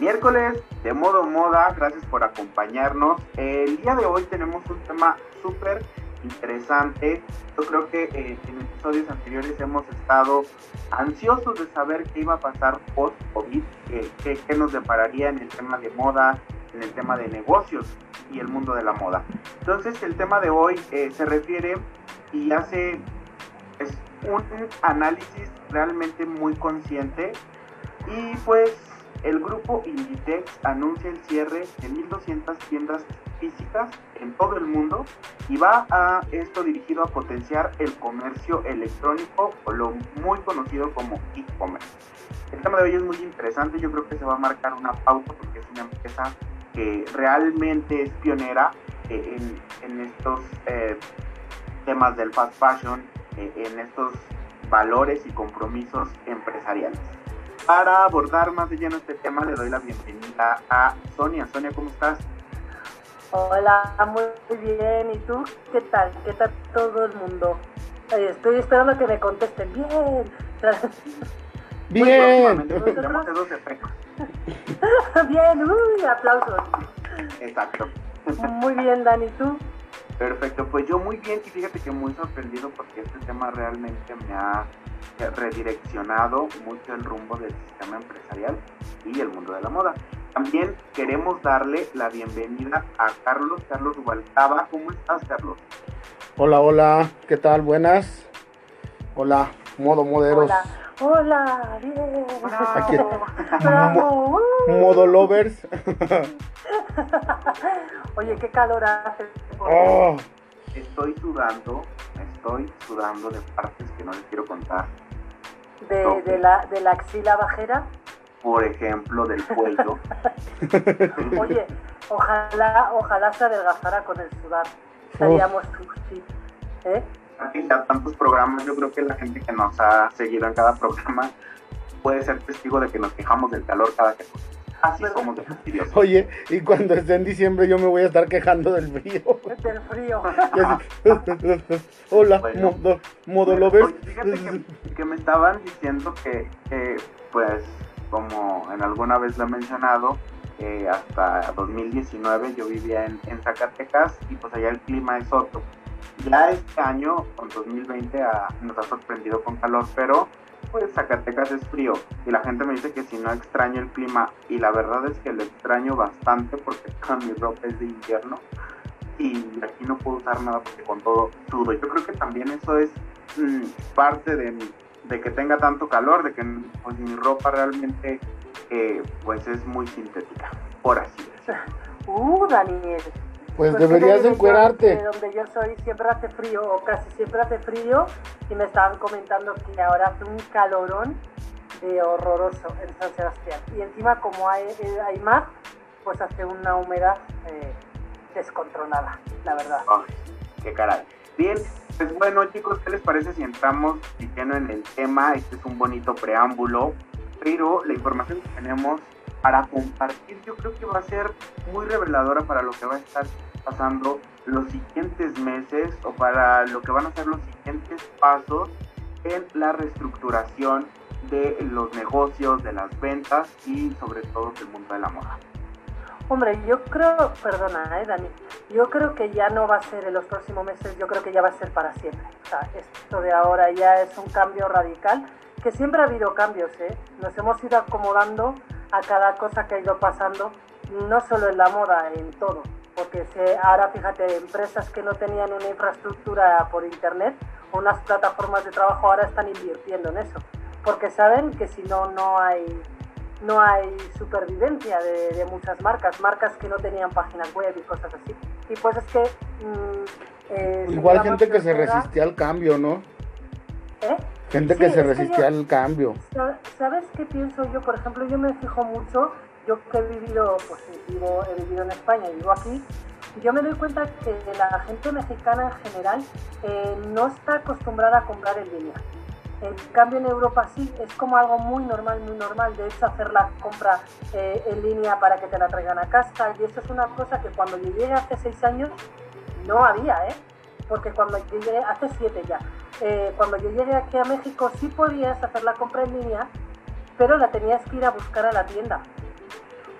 miércoles de modo moda, gracias por acompañarnos. El día de hoy tenemos un tema súper interesante. Yo creo que eh, en episodios anteriores hemos estado ansiosos de saber qué iba a pasar post-COVID, qué, nos depararía en el tema de moda, en el tema de negocios y el mundo de la moda. Entonces el tema de hoy eh, se refiere y hace un análisis realmente muy consciente y pues el grupo Inditex anuncia el cierre de 1.200 tiendas físicas en todo el mundo y va a esto dirigido a potenciar el comercio electrónico o lo muy conocido como e-commerce. El tema de hoy es muy interesante, yo creo que se va a marcar una pauta porque es una empresa que realmente es pionera eh, en, estos eh, temas del fast fashion, eh, en estos valores y compromisos empresariales. Para abordar más de lleno este tema, le doy la bienvenida a Sonia. Sonia, ¿cómo estás? Hola, muy bien. ¿Y tú? ¿Qué tal? ¿Qué tal todo el mundo? estoy esperando que me contesten. Bien. Bien. Bien, uy, aplausos. Exacto. Muy bien, Dani, ¿tú? Perfecto, pues yo muy bien y fíjate que muy sorprendido porque este tema realmente me ha redireccionado mucho el rumbo del sistema empresarial y el mundo de la moda. También queremos darle la bienvenida a Carlos, Carlos Rubalcaba. ¿Cómo estás, Carlos? Hola, hola, ¿qué tal? Buenas. Hola, modo moderos. Hola, hola, bien. Aquí, modo lovers. Oye, qué calor hace. Oh. Estoy sudando, estoy sudando de partes que no les quiero contar. ¿De, de, la, de la axila bajera? Por ejemplo, del cuello. Oye, ojalá, ojalá se adelgazara con el sudar. Estaríamos ¿eh? Aquí ya tantos programas, yo creo que la gente que nos ha seguido en cada programa puede ser testigo de que nos quejamos del calor cada que Así somos de fastidiosos. Oye, y cuando esté en diciembre yo me voy a estar quejando del frío. Del frío. Hola, modo, modo lover. Fíjate que, me estaban diciendo que, pues, como en alguna vez lo he mencionado, eh, hasta 2019 yo vivía en, en, Zacatecas y pues allá el clima es otro. Ya este año, con 2020, nos ha sorprendido con calor, pero pues Zacatecas es frío y la gente me dice que si no extraño el clima y la verdad es que lo extraño bastante porque toda mi ropa es de invierno y aquí no puedo usar nada porque con todo sudo. Yo creo que también eso es mm, parte de, de que tenga tanto calor, de que pues, mi ropa realmente eh, pues es muy sintética, por así. Uh, Daniel, pues, pues deberías encuerarte. De donde yo soy siempre hace frío o casi siempre hace frío y me estaban comentando que ahora hace un calorón de horroroso en San Sebastián. Y encima como hay, eh, hay más, pues hace una humedad eh, descontrolada, la verdad. qué caray. Bien, pues bueno chicos, ¿qué les parece si entramos lleno en el tema? Este es un bonito preámbulo, pero la información que tenemos para compartir yo creo que va a ser muy reveladora para lo que va a estar pasando los siguientes meses o para lo que van a ser los siguientes pasos en la reestructuración de los negocios, de las ventas y sobre todo del mundo de la moda. Hombre, yo creo, perdona, eh, Dani, yo creo que ya no va a ser en los próximos meses, yo creo que ya va a ser para siempre. O sea, esto de ahora ya es un cambio radical, que siempre ha habido cambios, ¿eh? Nos hemos ido acomodando a cada cosa que ha ido pasando, no solo en la moda, en todo porque se, ahora fíjate, empresas que no tenían una infraestructura por internet, unas plataformas de trabajo ahora están invirtiendo en eso, porque saben que si no, no hay, no hay supervivencia de, muchas marcas, marcas que no tenían páginas web y cosas así. Y pues es que... Mm, eh, Igual gente que se resistía al cambio, ¿no? ¿Eh? Gente que se resistía al cambio. ¿Sabes qué pienso yo? Por ejemplo, yo me fijo mucho yo que he vivido, pues vivo, he vivido en España y vivo aquí, yo me doy cuenta que la gente mexicana en general eh, no está acostumbrada a comprar en línea. En cambio en Europa sí, es como algo muy normal, muy normal. De hecho, hacer la compra eh, en línea para que te la traigan a casa. Y eso es una cosa que cuando yo llegué hace seis años no había, ¿eh? Porque cuando yo llegué, hace siete ya, eh, cuando yo llegué aquí a México sí podías hacer la compra en línea, pero la tenías que ir a buscar a la tienda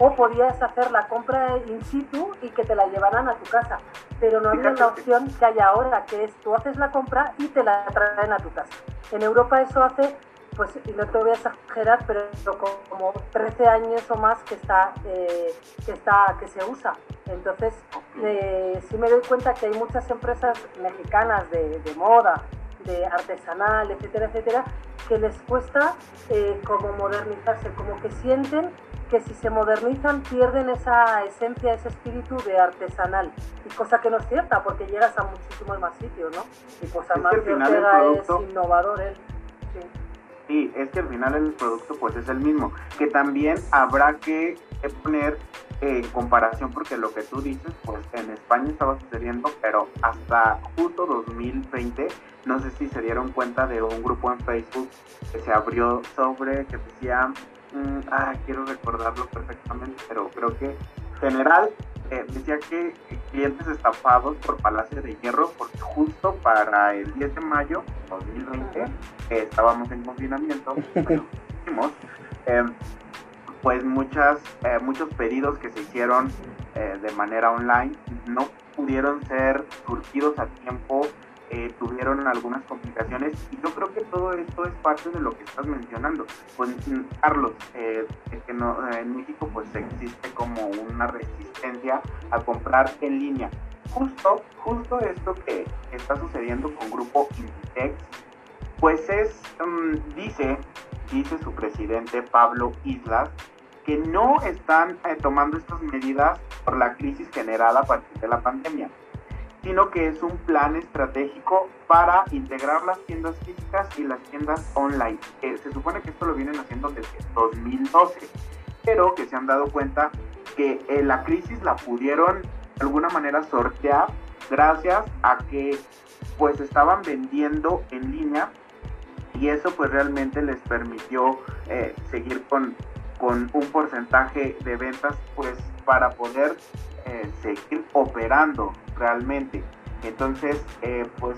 o podías hacer la compra in situ y que te la llevaran a tu casa, pero no había la opción que hay ahora, que es tú haces la compra y te la traen a tu casa. En Europa eso hace pues y no te voy a exagerar, pero como 13 años o más que está, eh, que está, que se usa. Entonces, eh, sí me doy cuenta que hay muchas empresas mexicanas de, moda, de artesanal, etcétera, etcétera, que les cuesta eh, como modernizarse, como que sienten que si se modernizan pierden esa esencia, ese espíritu de artesanal. Y cosa que no es cierta, porque llegas a muchísimos más sitios, ¿no? Y pues además es, es innovador él. Sí. Sí, es que al final el producto pues es el mismo, que también habrá que poner en comparación porque lo que tú dices pues en España estaba sucediendo, pero hasta justo 2020 no sé si se dieron cuenta de un grupo en Facebook que se abrió sobre que decía, mm, ah, quiero recordarlo perfectamente, pero creo que general eh, decía que clientes estafados por Palacio de Hierro, porque justo para el 10 de mayo 2020 estábamos en confinamiento, bueno, em, pues muchas, eh, muchos pedidos que se hicieron eh, de manera online no pudieron ser surgidos a tiempo eh, tuvieron algunas complicaciones y yo creo que todo esto es parte de lo que estás mencionando. Pues Carlos, eh, que no, en México pues existe como una resistencia a comprar en línea. Justo, justo esto que está sucediendo con Grupo Inditex, pues es, mm, dice, dice su presidente Pablo Islas, que no están eh, tomando estas medidas por la crisis generada a partir de la pandemia sino que es un plan estratégico para integrar las tiendas físicas y las tiendas online. se supone que esto lo vienen haciendo desde 2012, pero que se han dado cuenta que eh, la crisis la pudieron de alguna manera sortear gracias a que pues estaban vendiendo en línea y eso pues realmente les permitió eh, seguir con, con un porcentaje de ventas pues para poder eh, seguir operando realmente. Entonces, eh, pues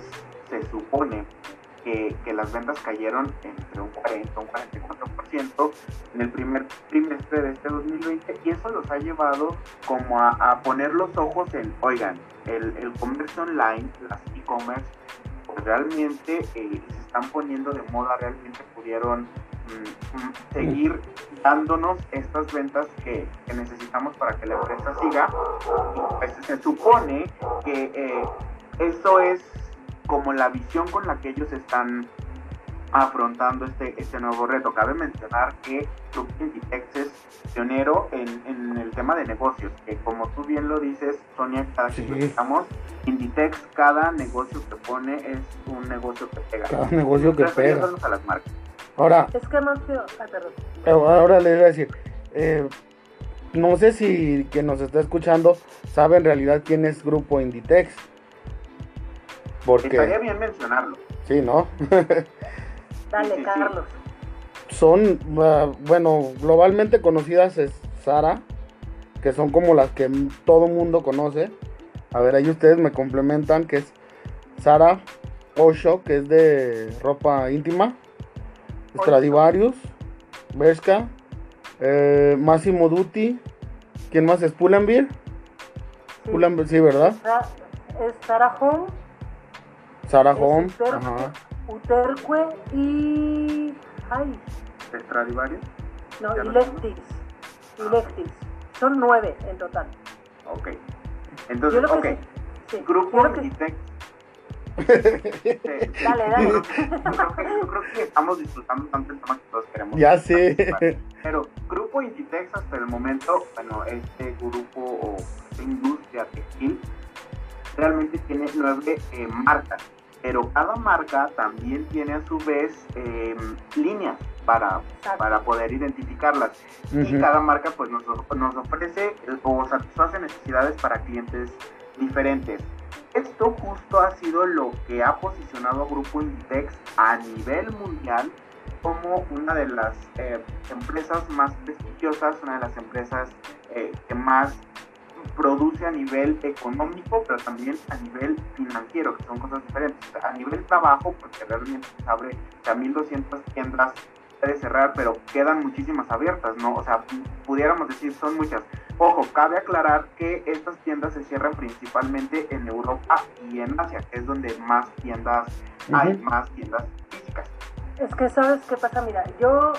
se supone que, las ventas cayeron entre un 40 y un 44% en el primer trimestre de este 2020 y eso los ha llevado como a, poner los ojos en, oigan, el, el comercio online, las e-commerce, realmente eh, se están poniendo de moda, realmente pudieron mm, mm, seguir dándonos estas ventas que, necesitamos para que la empresa siga. Y pues se supone que eh, eso es como la visión con la que ellos están afrontando este, este nuevo reto. Cabe mencionar que Inditex es pionero en, el tema de negocios, que como tú bien lo dices, Sonia, cada que estamos, Inditex, cada negocio que pone es un negocio que pega. Cada negocio que pega. A las marcas. Ahora, es que Ahora le voy a decir, eh, no sé si quien nos está escuchando sabe en realidad quién es Grupo Inditex. Porque... Estaría bien mencionarlo. Sí, ¿no? Dale, Carlos. Son, ah, bueno, globalmente conocidas es Sara, que son como las que todo mundo conoce. A ver, ahí ustedes me complementan, que es Sara Osho, que es de ropa íntima. Stradivarius, Bershka, eh, Massimo Dutti, ¿quién más es? Pull&Bear. Sí. sí, ¿verdad? Es Sarah Home. Sarah Home, ajá. Uterque y... Ay. ¿Stradivarius? No, y Leftis. Y Leftis. Son nueve en total. Ok. Entonces, ok. Sí. Grupo Inditex dale, dale. Yo creo, que, estamos disfrutando tanto el tema que todos queremos. Ya sé. Pero Grupo Inditex hasta el momento, bueno, este grupo o industria textil realmente tiene nueve eh, marcas, pero cada marca también tiene a su vez eh, líneas para, para poder identificarlas. Y cada marca pues nos, nos ofrece o satisface necesidades para clientes diferentes. Esto justo ha sido lo que ha posicionado a Grupo Inditex a nivel mundial como una de las eh, empresas más prestigiosas, una de las empresas eh, que más produce a nivel económico, pero también a nivel financiero, que son cosas diferentes. A nivel trabajo, porque realmente se abre a 1.200 tiendas puede cerrar, pero quedan muchísimas abiertas, ¿no? O sea, pudiéramos decir, son muchas. Ojo, cabe aclarar que estas tiendas se cierran principalmente en Europa y en Asia, que es donde más tiendas hay, más tiendas físicas. Es que, ¿sabes qué pasa? Mira, yo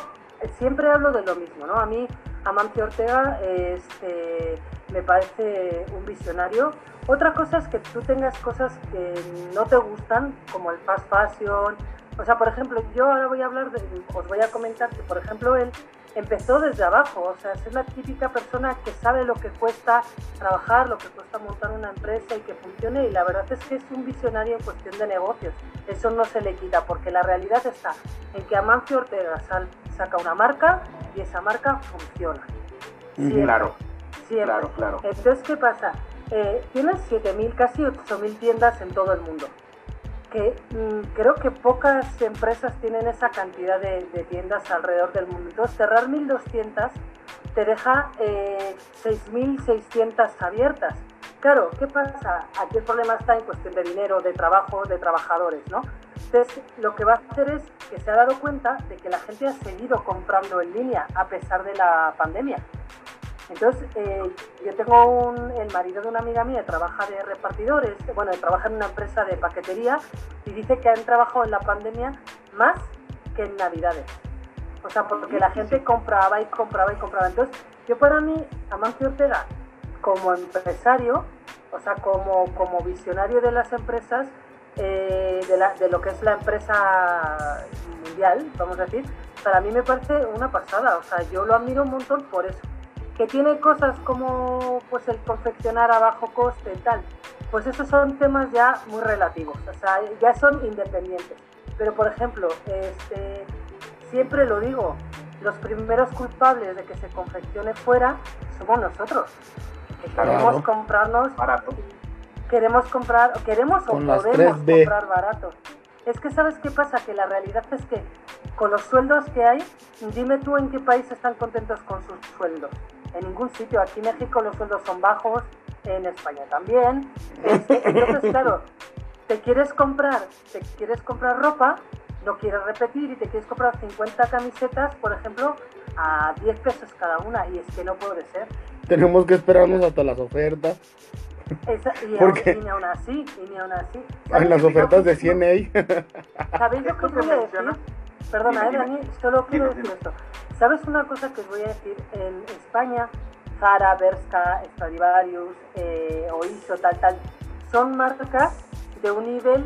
siempre hablo de lo mismo, ¿no? A mí, Amancio Ortega, este, me parece un visionario. Otra cosa es que tú tengas cosas que no te gustan, como el fast fashion. O sea, por ejemplo, yo ahora voy a hablar, de, os voy a comentar que, por ejemplo, él empezó desde abajo, o sea, es la típica persona que sabe lo que cuesta trabajar, lo que cuesta montar una empresa y que funcione, y la verdad es que es un visionario en cuestión de negocios. Eso no se le quita, porque la realidad está en que Amancio Ortega saca una marca y esa marca funciona. Claro. Siempre. Claro, claro. Entonces, ¿qué pasa? Eh, tienes 7.000, casi 8.000 tiendas en todo el mundo que mm, creo que pocas empresas tienen esa cantidad de, tiendas alrededor del mundo. Entonces, cerrar 1.200 te deja eh, 6.600 abiertas. Claro, ¿qué pasa? Aquí el problema está en cuestión de dinero, de trabajo, de trabajadores, ¿no? Entonces, lo que va a hacer es que se ha dado cuenta de que la gente ha seguido comprando en línea a pesar de la pandemia. Entonces, eh, yo tengo un, el marido de una amiga mía, trabaja de repartidores, bueno, trabaja en una empresa de paquetería y dice que han trabajado en la pandemia más que en Navidades. O sea, porque la gente compraba y compraba y compraba. Entonces, yo para mí, Amancio Ortega, como empresario, o sea, como, como visionario de las empresas, eh, de, la, de lo que es la empresa mundial, vamos a decir, para mí me parece una pasada. O sea, yo lo admiro un montón por eso que tiene cosas como pues el confeccionar a bajo coste y tal, pues esos son temas ya muy relativos, o sea, ya son independientes. Pero por ejemplo, este, siempre lo digo, los primeros culpables de que se confeccione fuera somos nosotros. Que queremos comprarnos barato. Queremos comprar, queremos o podemos comprar barato. Es que sabes qué pasa, que la realidad es que con los sueldos que hay, dime tú en qué país están contentos con sus sueldos en ningún sitio. Aquí en México los sueldos son bajos, en España también. Este, entonces, claro, te quieres comprar, te quieres comprar ropa, no quieres repetir y te quieres comprar 50 camisetas, por ejemplo, a 10 pesos cada una y es que no puede ser. Tenemos que esperarnos hasta las ofertas. y, aún, y, aún, así, y ni aún así. En las ofertas de 100 ¿Sabéis lo que voy a decir? Perdona, eh, Dani, solo quiero decir esto. ¿Sabes una cosa que os voy a decir? En España, Zara, Berska, Stradivarius, eh, Oiso, tal, tal, son marcas de un nivel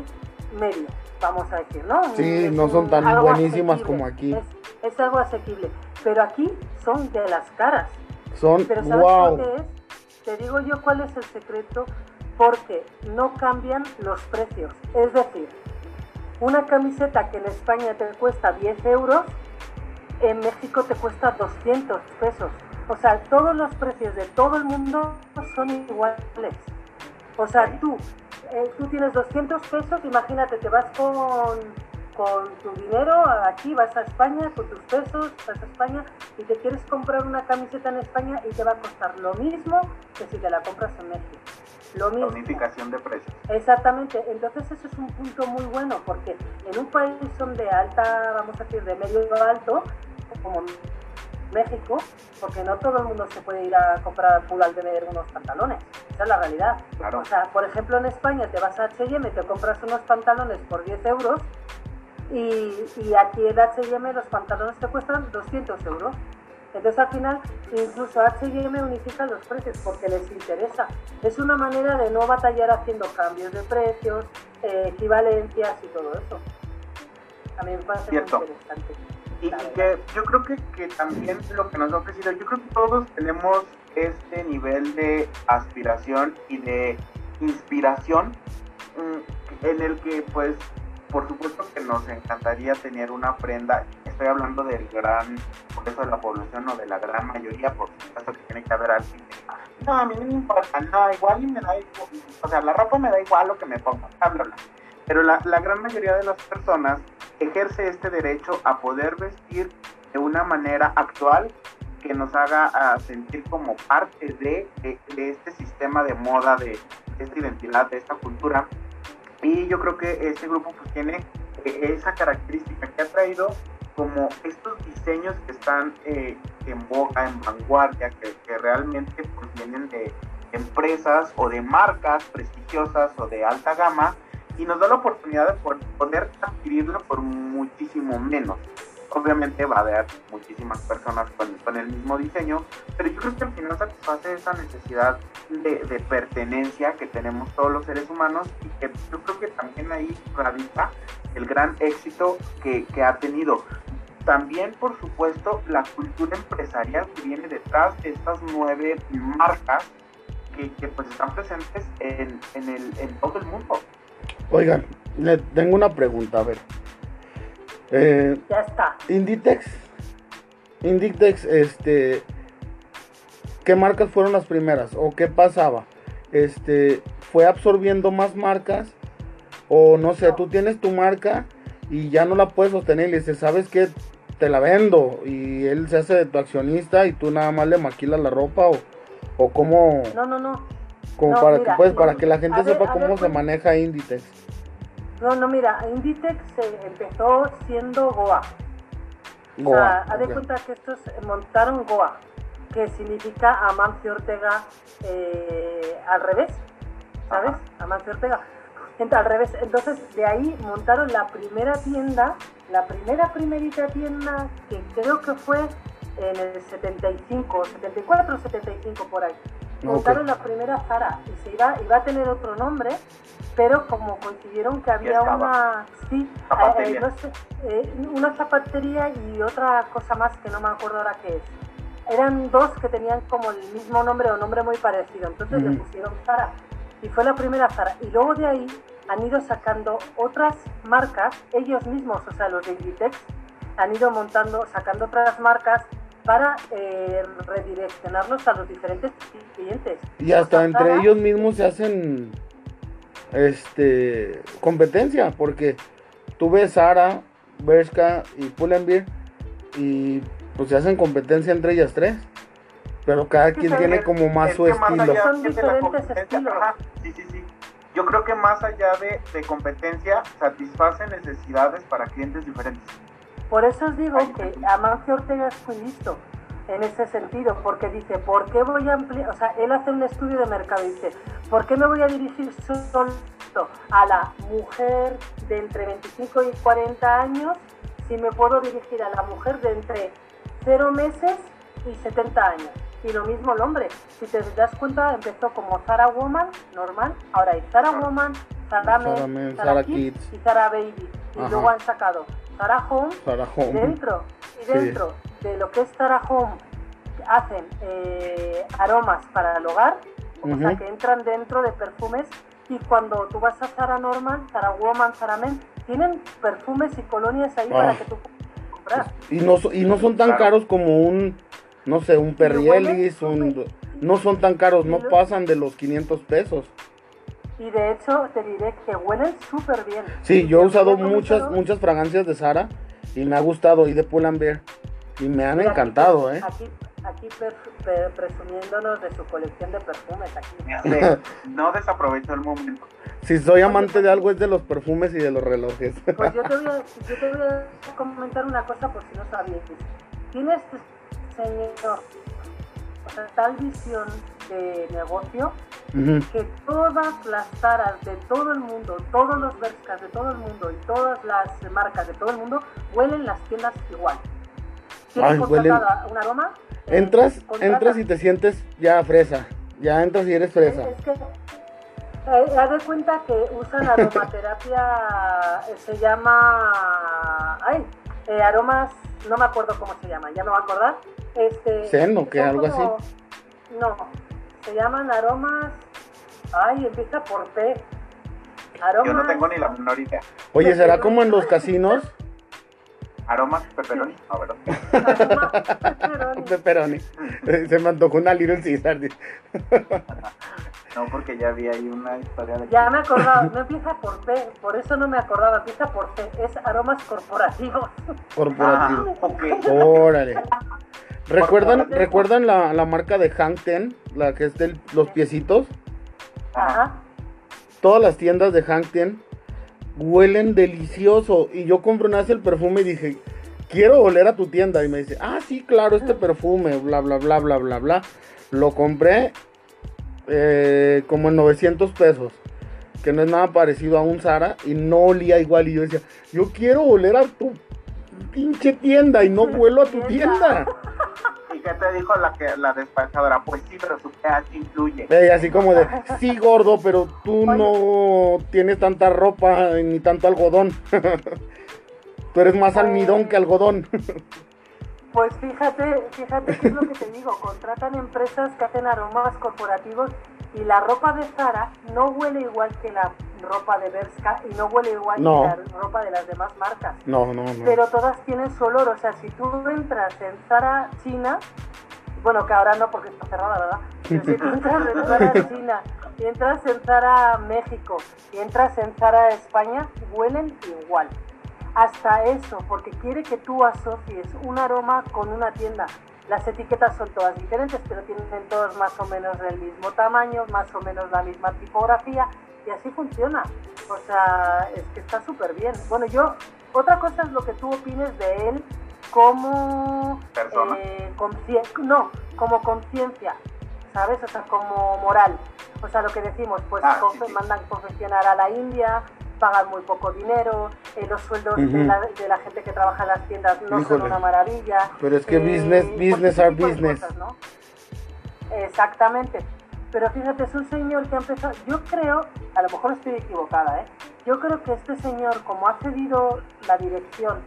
medio, vamos a decir, ¿no? Sí, no son tan buenísimas como aquí. Es, algo asequible, pero aquí son de las caras. Son, pero ¿sabes wow. qué es? Te digo yo cuál es el secreto, porque no cambian los precios. Es decir, una camiseta que en España te cuesta 10 euros, en México te cuesta 200 pesos. O sea, todos los precios de todo el mundo son iguales. O sea, tú, eh, tú tienes 200 pesos, imagínate, te vas con, con tu dinero aquí, vas a España con tus pesos, vas a España y te quieres comprar una camiseta en España y te va a costar lo mismo que si te la compras en México. Lo mismo. unificación de precios. Exactamente, entonces eso es un punto muy bueno porque en un país donde alta, vamos a decir, de medio alto, como México, porque no todo el mundo se puede ir a comprar al de ver unos pantalones. Esa es la realidad. Claro. O sea, por ejemplo, en España te vas a H&M, te compras unos pantalones por 10 euros y, y aquí en H&M los pantalones te cuestan 200 euros. Entonces al final incluso H&M unifica los precios porque les interesa. Es una manera de no batallar haciendo cambios de precios, eh, equivalencias y todo eso. A mí me parece muy interesante. Y, que yo creo que, que también lo que nos ha ofrecido, yo creo que todos tenemos este nivel de aspiración y de inspiración mm, en el que pues por supuesto que nos encantaría tener una prenda, estoy hablando del gran, por eso de la población o de la gran mayoría, por supuesto que tiene que haber alguien que, no, a mí no me importa, no, igual y me da igual, o sea, la ropa me da igual lo que me ponga, bla, Pero la, la gran mayoría de las personas ejerce este derecho a poder vestir de una manera actual que nos haga a sentir como parte de, de este sistema de moda, de esta identidad, de esta cultura y yo creo que este grupo pues tiene eh, esa característica que ha traído como estos diseños que están eh, en boca, en vanguardia, que, realmente pues, vienen de empresas o de marcas prestigiosas o de alta gama y nos da la oportunidad de poder adquirirlo por muchísimo menos. Obviamente va a haber muchísimas personas con, el mismo diseño, pero yo creo que al final satisface esa necesidad de, pertenencia que tenemos todos los seres humanos y que yo creo que también ahí radica el gran éxito que, ha tenido. También, por supuesto, la cultura empresarial que viene detrás de estas nueve marcas que, pues están presentes en, en todo el mundo. Oigan, le tengo una pregunta, a ver. Eh, ya está. Inditex. Inditex, este. ¿Qué marcas fueron las primeras? ¿O qué pasaba? Este. ¿Fue absorbiendo más marcas? O no sé, tú tienes tu marca y ya no la puedes sostener y le dices, ¿sabes qué? Te la vendo. Y él se hace de tu accionista y tú nada más le maquilas la ropa o, o cómo. No, no, no. Como No, para mira, que pues, no, para que la gente ver, sepa cómo ver, se pues. maneja Inditex. No, no, mira, Inditex eh, empezó siendo Goa. O Goa, sea, haz de cuenta que estos montaron Goa, que significa Amancio Ortega eh, al revés, ¿sabes? Amancio Ortega. Ent- al revés, entonces de ahí montaron la primera tienda, la primera primerita tienda que creo que fue en el 75, 74, 75 por ahí. Montaron la primera Zara y se iba, iba a tener otro nombre, pero como consiguieron que había una, sí, Zapatería. eh, eh, no sé, eh, una zapatería y otra cosa más que no me acuerdo ahora qué es. Eran dos que tenían como el mismo nombre o nombre muy parecido, entonces le Ujú. pusieron Zara y fue la primera Zara. Y luego de ahí han ido sacando otras marcas, ellos mismos, o sea, los de Inditex, han ido montando, sacando otras marcas para eh, redireccionarlos a los diferentes clientes. Y hasta O sea, entre Zara- ellos mismos se hacen este competencia, porque tú ves Sara, Bershka y Pull&Bear y pues se hacen competencia entre ellas tres. Pero cada quien tiene como más es su estilo. Son diferentes estilos. ajá, sí, sí, sí. Yo creo que más allá de, de competencia, satisface necesidades para clientes diferentes. Por eso os digo Ay, que Amancio Ortega es muy listo en ese sentido, porque dice, ¿por qué voy a ampliar? O sea, él hace un estudio de mercado y dice, ¿por qué me voy a dirigir solo a la mujer de entre 25 y 40 años si me puedo dirigir a la mujer de entre 0 meses y 70 años? Y lo mismo el hombre. Si te das cuenta, empezó como Zara Woman, normal, ahora hay Zara Woman, Zara Men, Zara Men, Zara Zara Kids Kids. y Zara Baby. Y Ajá. luego han sacado Zara Home dentro, y Sí. De lo que es Home hacen eh, aromas para el hogar, o sea que entran dentro de perfumes y cuando tú vas a Zara Normal, Zara Woman, Zara Men, tienen perfumes y colonias ahí Ah. para que tú puedas comprar. Y no, so- y no son tan Claro. caros como un, no sé, un Ellis, un, no son tan caros, no pasan de los 500 pesos. Y de hecho te diré que huelen súper bien. Sí, yo he usado muchas, muchas fragancias de Sara y me ha gustado y de Pull&Bear y me han Mira, encantado, aquí, ¿eh? Aquí, aquí presumiéndonos de su colección de perfumes aquí. No desaprovecho el momento. Si soy amante de algo es de los perfumes y de los relojes. Pues yo te voy a, yo te voy a comentar una cosa por si no sabías. Tiene este señor o sea, tal visión de negocio que todas las taras de todo el mundo, todos los Bershkas de todo el mundo y todas las marcas de todo el mundo huelen las tiendas igual. ¿Quieres Ay, contratar un aroma? Entras, contrata. entras y te sientes ya fresa. Ya entras y eres fresa. Es que, eh, haz de cuenta que usan aromaterapia, eh, se llama, ay, eh, aromas, no me acuerdo cómo se llama, ya me voy a acordar. Este, Zen o qué, algo así. No, se llaman aromas, ay, empieza por P. Aromas, Yo no tengo ni la menor idea. Oye, ¿será como en los casinos? Aromas pepperoni, no, ¿verdad? pepperoni. Pepperoni. Se me antojó una Little Caesar. No, porque ya vi ahí una historia de Ya me acordaba, no empieza por P, por eso no me acordaba, empieza por P, es aromas corporativos. Corporativo. Ah, ok. Órale. ¿Recuerdan, ¿recuerdan la, la marca de Hang Ten? La que es de los piecitos. Ajá. Todas las tiendas de Hang Ten huelen delicioso. Y yo compré una vez el perfume y dije, quiero oler a tu tienda. Y me dice, ah, sí, claro, este perfume, bla, bla, bla, bla, bla, bla. Lo compré eh, como en 900 pesos. Que no es nada parecido a un Zara y no olía igual. Y yo decía, yo quiero oler a tu pinche tienda y no vuelo a tu tienda. ¿Y qué te dijo la, que, la despachadora? Pues sí, pero su pH influye. Y así como de, sí, gordo, pero tú no tienes tanta ropa ni tanto algodón. tú eres más almidón que algodón. Pues fíjate, fíjate qué es lo que te digo, contratan empresas que hacen aromas corporativos y la ropa de Zara no huele igual que la ropa de Berska y no huele igual que la ropa de las demás marcas. No, no, no. Pero todas tienen su olor, o sea, si tú entras en Zara China, bueno, que ahora no porque está cerrada, ¿verdad? Pero si tú entras en Zara China y entras en Zara México y entras en Zara España, huelen igual hasta eso, porque quiere que tú asocies un aroma con una tienda. Las etiquetas son todas diferentes, pero tienen todos más o menos del mismo tamaño, más o menos la misma tipografía, y así funciona. O sea, es que está súper bien. Bueno, yo, otra cosa es lo que tú opines de él como... Persona. Eh, no, como conciencia, ¿sabes? O sea, como moral. O sea, lo que decimos, pues ah, mandan confeccionar a la India, pagan muy poco dinero, eh, los sueldos de, la, gente que trabaja en las tiendas no son una maravilla. Pero es que eh, business, business are business. Exactamente. Pero fíjate, es un señor que ha empezado, yo creo, a lo mejor estoy equivocada, ¿eh? yo creo que este señor, como ha cedido la dirección,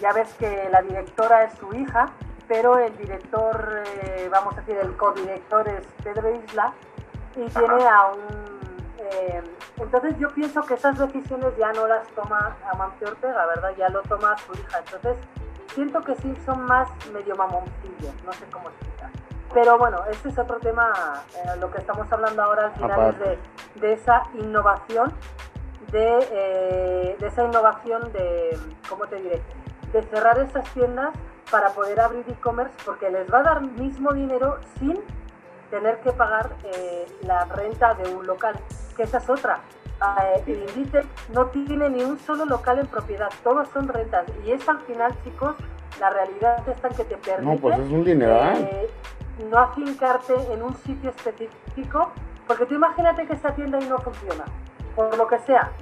ya ves que la directora es su hija, pero el director, eh, vamos a decir, el codirector es Pedro Isla, y tiene a un eh, entonces yo pienso que esas decisiones ya no las toma Amancio Ortega, ¿verdad? Ya lo toma su hija. Entonces siento que sí son más medio mamoncillos, no sé cómo explicar. Pero bueno, este es otro tema, eh, lo que estamos hablando ahora al final es de, de, esa innovación, de, eh, de esa innovación de, ¿cómo te diré? De cerrar esas tiendas para poder abrir e-commerce porque les va a dar mismo dinero sin tener que pagar la renta de un local que esa es otra. Eh, Inditex no tiene ni un solo local en propiedad, todos son rentas. Y eso al final, chicos, la realidad es que te permite no, pues es un eh, no afincarte en un sitio específico, porque tú imagínate que esta tienda ahí no funciona, por lo que sea,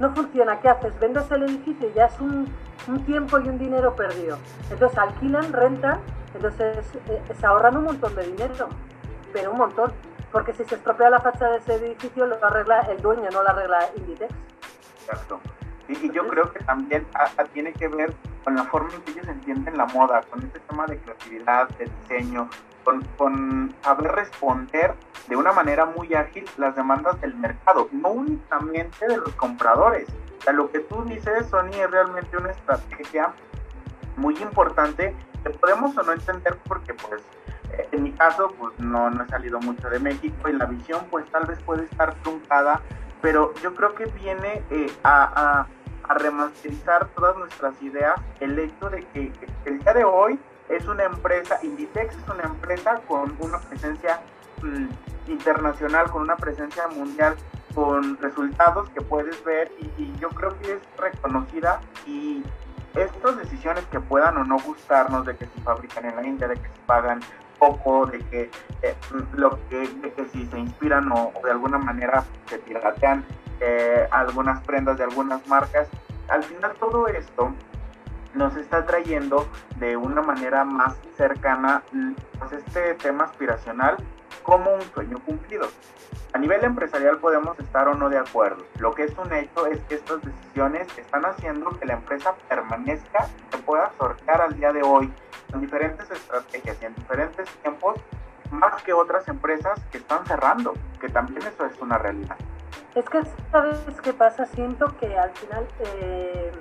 no funciona, ¿qué haces? Vendes el edificio y ya es un, un tiempo y un dinero perdido. Entonces alquilan, rentan, entonces eh, se ahorran un montón de dinero, pero un montón porque si se estropea la fachada de ese edificio lo arregla el dueño, no la arregla Inditex. Exacto. Y, yo creo que también tiene que ver con la forma en que ellos entienden la moda, con este tema de creatividad, de diseño, con, con saber responder de una manera muy ágil las demandas del mercado, no únicamente de los compradores. O sea, lo que tú dices, Sony, es realmente una estrategia muy importante que podemos o no entender porque pues en mi caso, pues no, no he salido mucho de México y la visión pues tal vez puede estar truncada, pero yo creo que viene eh, a, a, remasterizar todas nuestras ideas el hecho de que, el día de hoy es una empresa, Inditex es una empresa con una presencia mm, internacional, con una presencia mundial, con resultados que puedes ver y, y yo creo que es reconocida y estas decisiones que puedan o no gustarnos de que se fabrican en la India, de que se pagan poco, de que, eh, lo que, que si se inspiran o, de alguna manera se piratean eh, algunas prendas de algunas marcas, al final todo esto nos está trayendo de una manera más cercana pues, este tema aspiracional como un sueño cumplido. A nivel empresarial podemos estar o no de acuerdo. Lo que es un hecho es que estas decisiones están haciendo que la empresa permanezca, que pueda sortear al día de hoy en diferentes estrategias y en diferentes tiempos, más que otras empresas que están cerrando, que también eso es una realidad. Es que, ¿sabes qué pasa? Siento que al final, eh,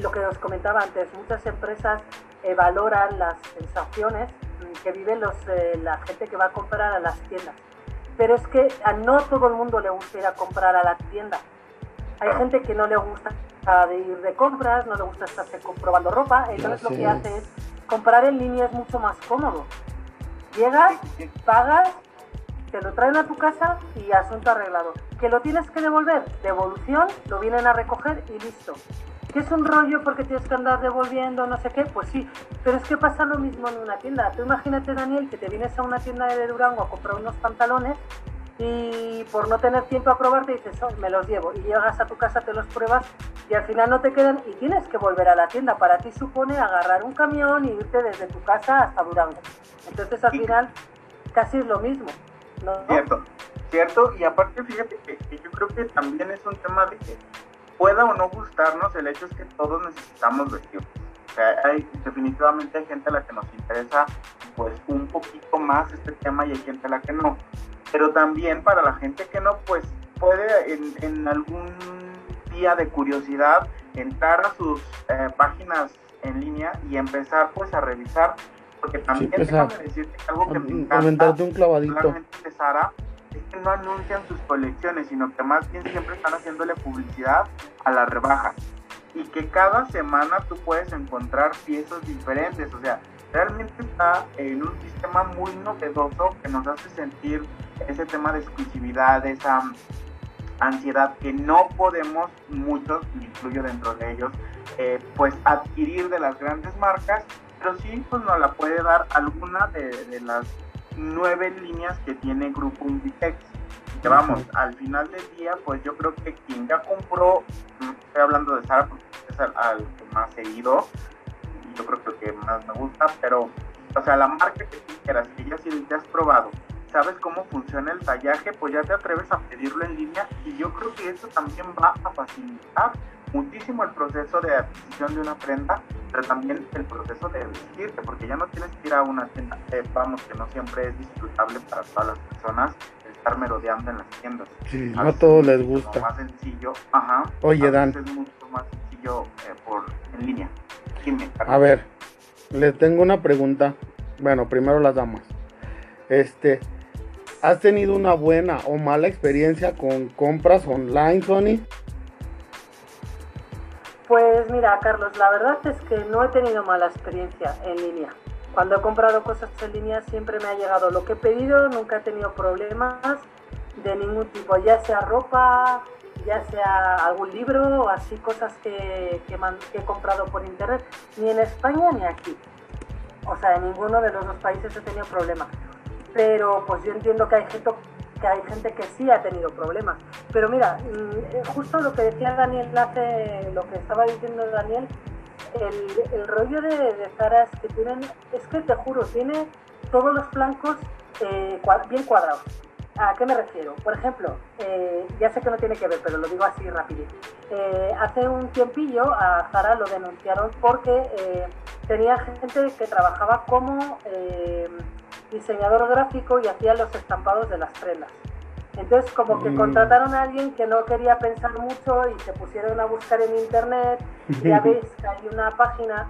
lo que os comentaba antes, muchas empresas eh, valoran las sensaciones que viven los, eh, la gente que va a comprar a las tiendas pero es que a no todo el mundo le gusta ir a comprar a la tienda. Hay gente que no le gusta ir de compras, no le gusta estarse comprobando ropa, entonces lo que hace es comprar en línea es mucho más cómodo. Llegas, pagas, te lo traen a tu casa y asunto arreglado. ¿Que lo tienes que devolver? Devolución, lo vienen a recoger y listo. Que es un rollo porque tienes que andar devolviendo, no sé qué, pues sí, pero es que pasa lo mismo en una tienda. Tú imagínate, Daniel, que te vienes a una tienda de Durango a comprar unos pantalones y por no tener tiempo a probarte dices, oh, me los llevo y llegas a tu casa, te los pruebas y al final no te quedan y tienes que volver a la tienda. Para ti supone agarrar un camión y irte desde tu casa hasta Durango. Entonces al final casi es lo mismo. ¿no? Cierto, cierto, y aparte fíjate que, yo creo que también es un tema de que pueda o no gustarnos, el hecho es que todos necesitamos vestir. O sea, hay, definitivamente hay gente a la que nos interesa pues un poquito más este tema y hay gente a la que no. Pero también para la gente que no, pues puede en, en algún día de curiosidad entrar a sus eh, páginas en línea y empezar pues a revisar porque también sí, déjame decirte algo que me encanta un clavadito. de Sara no anuncian sus colecciones, sino que más bien siempre están haciéndole publicidad a las rebajas. Y que cada semana tú puedes encontrar piezas diferentes. O sea, realmente está en un sistema muy novedoso que nos hace sentir ese tema de exclusividad, esa ansiedad que no podemos, muchos, incluyo dentro de ellos, eh, pues adquirir de las grandes marcas pero sí pues nos la puede dar alguna de, las nueve líneas que tiene Grupo Inditex. Que vamos, al final del día, pues yo creo que quien ya compró, mm, estoy hablando de Sara porque es al, que más he ido, y yo creo que el que más me gusta, pero, o sea, la marca que tú quieras, que ya si te has probado, sabes cómo funciona el tallaje, pues ya te atreves a pedirlo en línea y yo creo que eso también va a facilitar muchísimo el proceso de adquisición de una prenda, pero también el proceso de vestirte, porque ya no tienes que ir a una tienda, eh, vamos, que no siempre es disfrutable para todas las personas estar merodeando en las tiendas. Sí, no a todos les gusta. Más sencillo, ajá. Oye, Dan. Es mucho más sencillo eh, por, en línea. a ver, les tengo una pregunta. Bueno, primero las damas. Este, ¿has tenido una buena o mala experiencia con compras online, Sony? Pues mira, Carlos, la verdad es que no he tenido mala experiencia en línea. Cuando he comprado cosas en línea siempre me ha llegado lo que he pedido, nunca he tenido problemas de ningún tipo, ya sea ropa, ya sea algún libro o así cosas que, he comprado por internet, ni en España ni aquí. O sea, en ninguno de los dos países he tenido problemas. Pero pues yo entiendo que hay gente que hay gente que sí ha tenido problemas. Pero mira, mm, eh, justo lo que decía Daniel hace, lo que estaba diciendo Daniel, el, rollo de, de, Zara es que tienen, es que te juro, tiene todos los flancos eh, bien cuadrados. ¿A qué me refiero? Por ejemplo, eh, ya sé que no tiene que ver, pero lo digo así rápido. hace un tiempillo a Zara lo denunciaron porque tenía gente que trabajaba como diseñador gráfico y hacía los estampados de las prendas. Entonces como que mm. contrataron a alguien que no quería pensar mucho y se pusieron a buscar en internet. Ya veis que hay una página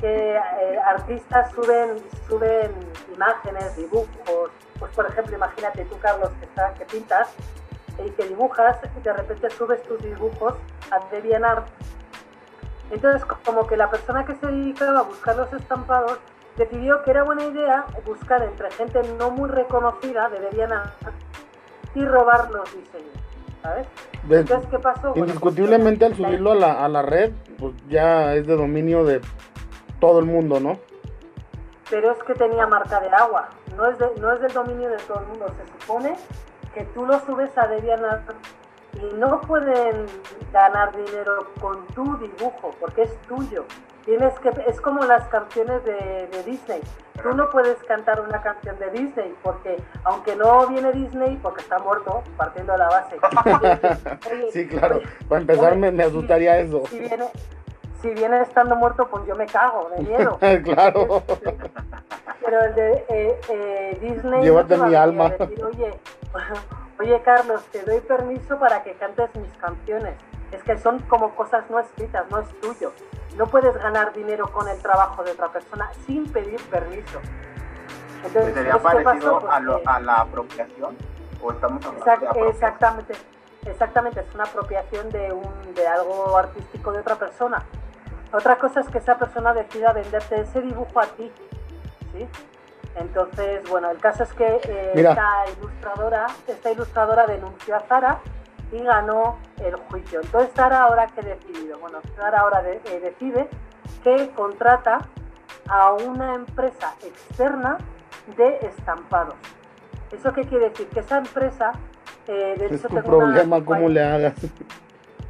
que eh, artistas suben, suben imágenes, dibujos. Pues por ejemplo, imagínate tú, Carlos, que, está, que pintas y que dibujas, y de repente subes tus dibujos a DeviantArt. Entonces como que la persona que se dedicaba a buscar los estampados decidió que era buena idea buscar entre gente no muy reconocida de Debiana y robar los diseños, ¿sabes? Entonces, ¿qué pasó? Indiscutiblemente al subirlo a la, a la red, pues ya es de dominio de todo el mundo, ¿no? Pero es que tenía marca de agua, no es, no es del dominio de todo el mundo, se supone que tú lo subes a DeviantArt y no pueden ganar dinero con tu dibujo porque es tuyo. Tienes que, es como las canciones de, Disney. Tú no puedes cantar una canción de Disney porque, aunque no viene Disney, porque está muerto, partiendo de la base. sí, claro. Para empezar, me, asustaría eso. Si viene, si viene estando muerto, pues yo me cago de miedo. claro. Pero el de eh, eh, Disney. Llévate mi alma. oye, oye, Carlos, te doy permiso para que cantes mis canciones. Es que son como cosas no escritas, no es tuyo. No puedes ganar dinero con el trabajo de otra persona sin pedir permiso. Entonces, ¿Sería parecido a, la apropiación? ¿O estamos hablando Exactamente, exactamente, es una apropiación de, un, de algo artístico de otra persona. Otra cosa es que esa persona decida venderte ese dibujo a ti. ¿sí? Entonces, bueno, el caso es que eh, esta ilustradora, esta ilustradora denunció a Zara y ganó el juicio. Entonces Sara ahora que decidido, bueno, Sara ahora eh, decide que contrata a una empresa externa de estampados. ¿Eso qué quiere decir? Que esa empresa... Eh, de es tu problema cómo le hagas.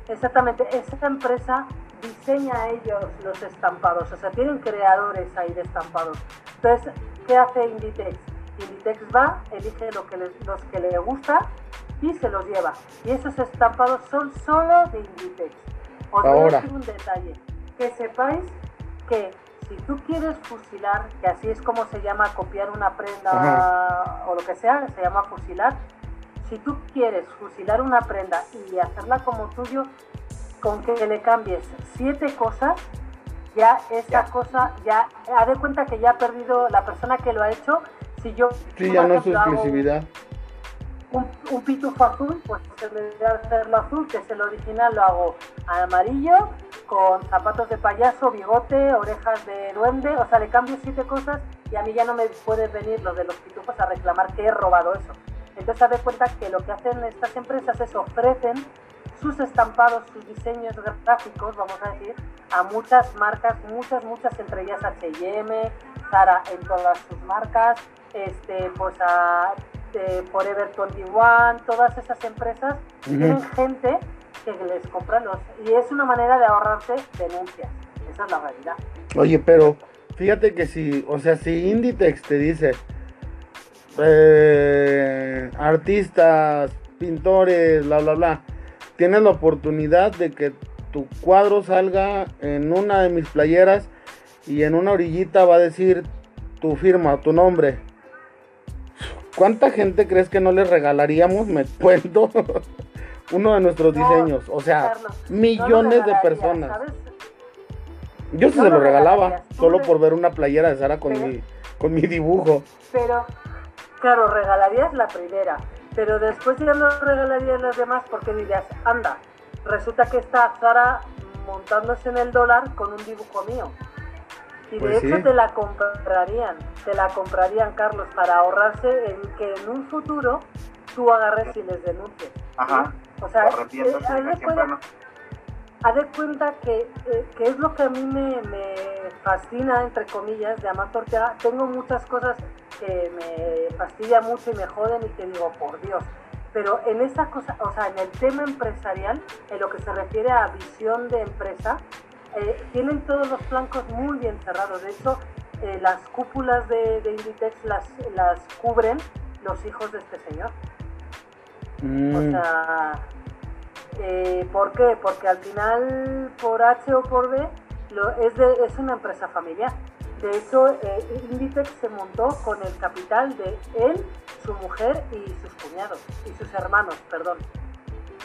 Exactamente, esa empresa diseña ellos los estampados, o sea, tienen creadores ahí de estampados. Entonces, ¿qué hace Inditex? Inditex va, elige lo que los que le gusta y se los lleva. Y esos estampados son solo de Inditex. Os voy a decir un detalle, que sepáis que si tú quieres fusilar, que así es como se llama copiar una prenda o lo que sea, se llama fusilar, si tú quieres fusilar una prenda y hacerla como tuyo, con que le cambies siete cosas, ya esa cosa, ya, ha de cuenta que ya ha perdido la persona que lo ha hecho. Si yo, sí, ya no es su exclusividad. Un, un, pitufo azul, pues se me a hacerlo azul, que es el original, lo hago amarillo, con zapatos de payaso, bigote, orejas de duende, o sea, le cambio siete cosas y a mí ya no me puede venir los de los pitufos a reclamar que he robado eso. Entonces, haz de cuenta que lo que hacen estas empresas es ofrecen sus estampados, sus diseños gráficos, vamos a decir, a muchas marcas, muchas, muchas, entre ellas H&M, Zara en todas sus marcas, este, pues a eh, Forever 21, todas esas empresas tienen gente que les compra los... Y es una manera de ahorrarse denuncias, esa es la realidad. Oye, pero fíjate que si, o sea, si Inditex te dice, eh, artistas, pintores, bla, bla, bla, tienes la oportunidad de que tu cuadro salga en una de mis playeras y en una orillita va a decir tu firma, tu nombre. ¿Cuánta gente crees que no le regalaríamos? Me cuento. Uno de nuestros diseños. O sea, millones de personas. Yo sí se lo regalaba, solo por ver una playera de Sara con, mi, con mi dibujo. Pero, claro, regalarías la primera. Pero después ya no regalarías las demás porque dirías, anda, resulta que está Sara montándose en el dólar con un dibujo mío. Y de pues hecho te la comprarían, te la comprarían, Carlos, para ahorrarse en que en un futuro tú agarres y les denuncies. Ajá. O sea, eh, haz de cuenta que, eh, que, es lo que a mí me, me fascina, entre comillas, de Amato Ortega. Tengo muchas cosas que me fastidian mucho y me joden y que digo, por Dios. Pero en esa cosa, o sea, en el tema empresarial, en lo que se refiere a visión de empresa, eh, tienen todos los flancos muy bien cerrados. De hecho, eh, las cúpulas de, de, Inditex las, las cubren los hijos de este señor. O mm. sea, eh, ¿por qué? Porque al final, por H o por B, lo, es, de, es una empresa familiar. De hecho, eh, Inditex se montó con el capital de él, su mujer y sus cuñados, y sus hermanos, perdón.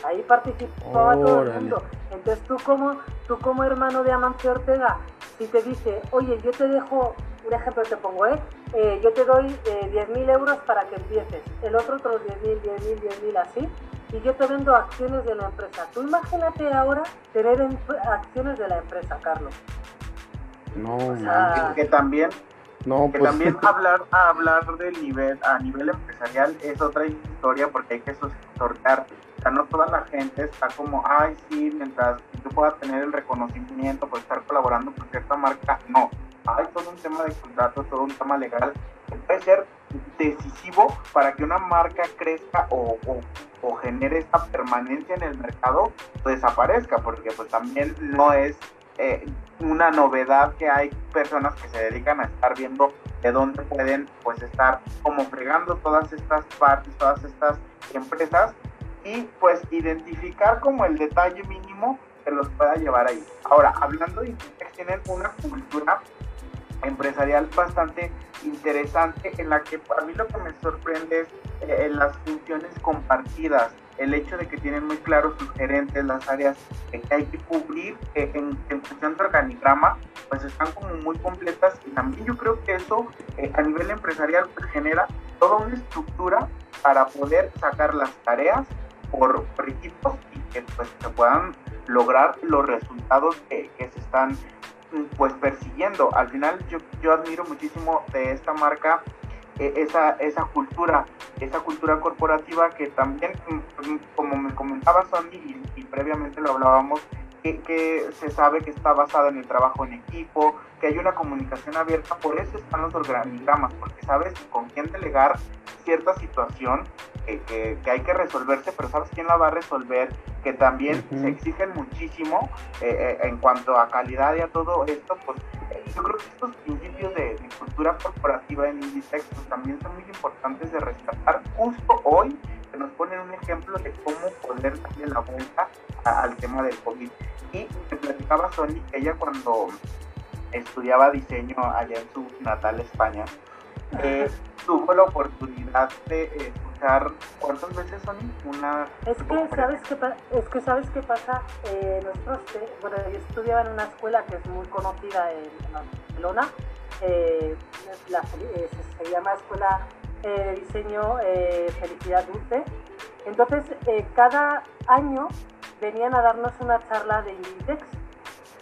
Ahí participaba todo el mundo. Entonces tú como, tú como hermano de Amancio Ortega, si te dice, oye, yo te dejo, un ejemplo te pongo, ¿eh? eh yo te doy eh, 10.000 euros para que empieces, el otro otros 10.000, 10.000, 10.000 así, y yo te vendo acciones de la empresa. Tú imagínate ahora tener acciones de la empresa, Carlos. No, que también no, que pues, también hablar hablar del nivel a nivel empresarial es otra historia porque hay que sortear o sea, no toda la gente está como, ay, sí, mientras yo pueda tener el reconocimiento por estar colaborando con cierta marca, no. Hay todo un tema de contrato, todo un tema legal que puede ser decisivo para que una marca crezca o, o, genere esta permanencia en el mercado o desaparezca, porque pues también no es eh, una novedad que hay personas que se dedican a estar viendo de dónde pueden pues estar como fregando todas estas partes, todas estas empresas y pues identificar como el detalle mínimo que los pueda llevar ahí. Ahora, hablando de que tienen una cultura empresarial bastante interesante en la que a mí lo que me sorprende es eh, las funciones compartidas, el hecho de que tienen muy claros sus gerentes, las áreas que hay que cubrir eh, en, función de organigrama, pues están como muy completas y también yo creo que eso eh, a nivel empresarial pues, genera toda una estructura para poder sacar las tareas por, equipos y que pues se puedan lograr los resultados que se están pues persiguiendo. Al final yo, yo admiro muchísimo de esta marca eh, esa, esa cultura, esa cultura corporativa que también, mm, como me comentaba Sony y, y previamente lo hablábamos, que, que, se sabe que está basada en el trabajo en equipo, que hay una comunicación abierta, por eso están los organigramas, porque sabes con quién delegar cierta situación que, que, hay que resolverse, pero sabes quién la va a resolver, que también se exigen muchísimo eh, eh, en cuanto a calidad y a todo esto, pues yo creo que estos principios de, de cultura corporativa en Inditex pues, también son muy importantes de rescatar justo hoy que nos ponen un ejemplo de cómo poder darle la vuelta a, al tema del COVID. Y me platicaba Sony, ella cuando estudiaba diseño allá en su natal España, eh, tuvo la oportunidad de escuchar cuántas veces son una es que sabes qué es que sabes qué pasa eh, nosotros eh, bueno yo estudiaba en una escuela que es muy conocida en Barcelona la, eh, se llama escuela de diseño felicidad dulce. Entonces cada año venían a darnos una charla de Inditex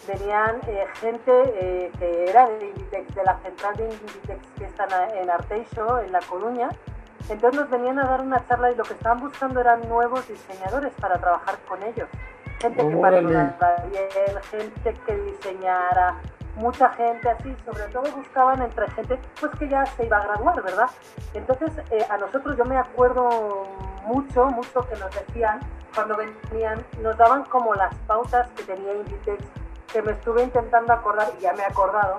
venían eh, gente eh, que era de Inditex, de la central de Inditex que está en Arteixo, en La Coruña. Entonces nos venían a dar una charla y lo que estaban buscando eran nuevos diseñadores para trabajar con ellos. Gente que parecía bien, gente que diseñara, mucha gente así, sobre todo buscaban entre gente pues que ya se iba a graduar, ¿verdad? Entonces eh, a nosotros yo me acuerdo mucho, mucho que nos decían cuando venían, nos daban como las pautas que tenía Inditex que me estuve intentando acordar y ya me he acordado,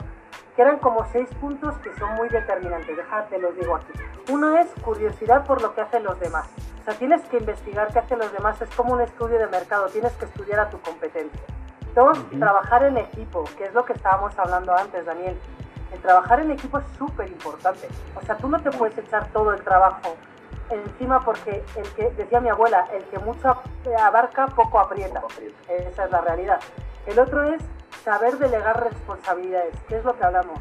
que eran como seis puntos que son muy determinantes, déjate los digo aquí. Uno es curiosidad por lo que hacen los demás. O sea, tienes que investigar qué hacen los demás, es como un estudio de mercado, tienes que estudiar a tu competencia. Dos, trabajar en equipo, que es lo que estábamos hablando antes, Daniel. El trabajar en equipo es súper importante. O sea, tú no te puedes echar todo el trabajo encima porque el que, decía mi abuela, el que mucho abarca, poco aprieta. Esa es la realidad. El otro es saber delegar responsabilidades, que es lo que hablamos.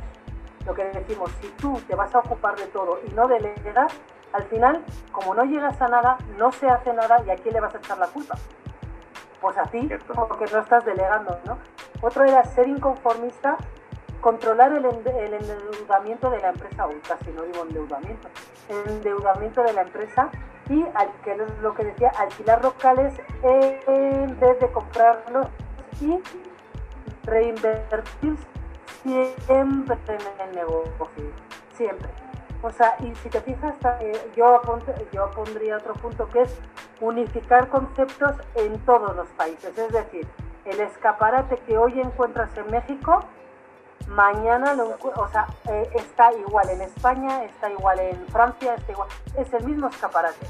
Lo que decimos, si tú te vas a ocupar de todo y no delegas, al final, como no llegas a nada, no se hace nada y a quién le vas a echar la culpa. Pues a ti, porque no estás delegando, ¿no? Otro era ser inconformista, controlar el, endeudamiento de la empresa, uy, casi no digo endeudamiento, el endeudamiento de la empresa y, que lo que decía, alquilar locales en vez de comprarlos y reinvertir siempre en el negocio, siempre. O sea, y si te fijas, eh, yo, yo pondría otro punto que es unificar conceptos en todos los países. Es decir, el escaparate que hoy encuentras en México, mañana lo, o sea, eh, está igual en España, está igual en Francia, está igual. Es el mismo escaparate,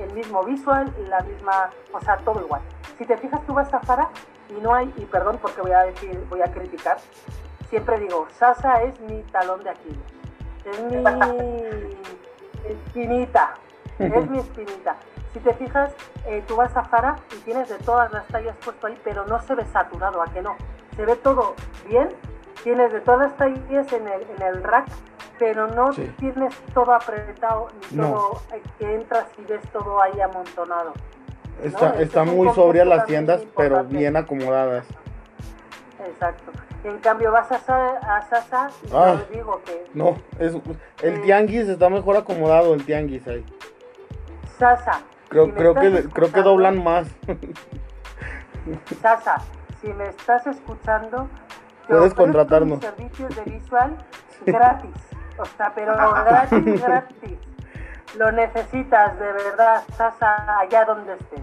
el mismo visual, la misma, o sea, todo igual. Si te fijas, tú vas a Zara y no hay, y perdón porque voy a decir, voy a criticar, siempre digo, Sasa es mi talón de Aquiles, es mi espinita, es mi espinita. Si te fijas, eh, tú vas a Zara y tienes de todas las tallas puesto ahí, pero no se ve saturado, ¿a que no? Se ve todo bien, tienes de todas las tallas en el, en el rack, pero no tienes todo apretado, ni todo eh, que entras y ves todo ahí amontonado. Está, está muy sobria las tiendas, pero bien acomodadas. Exacto. En cambio vas a, Sasa y ah, digo que... No, es, el eh, tianguis está mejor acomodado, el tianguis ahí. Sasa. Creo, creo, que, creo que doblan más. Sasa, si me estás escuchando... Puedes contratarnos. servicios de visual gratis. O sea, pero gratis, gratis lo necesitas de verdad, estás allá donde estés.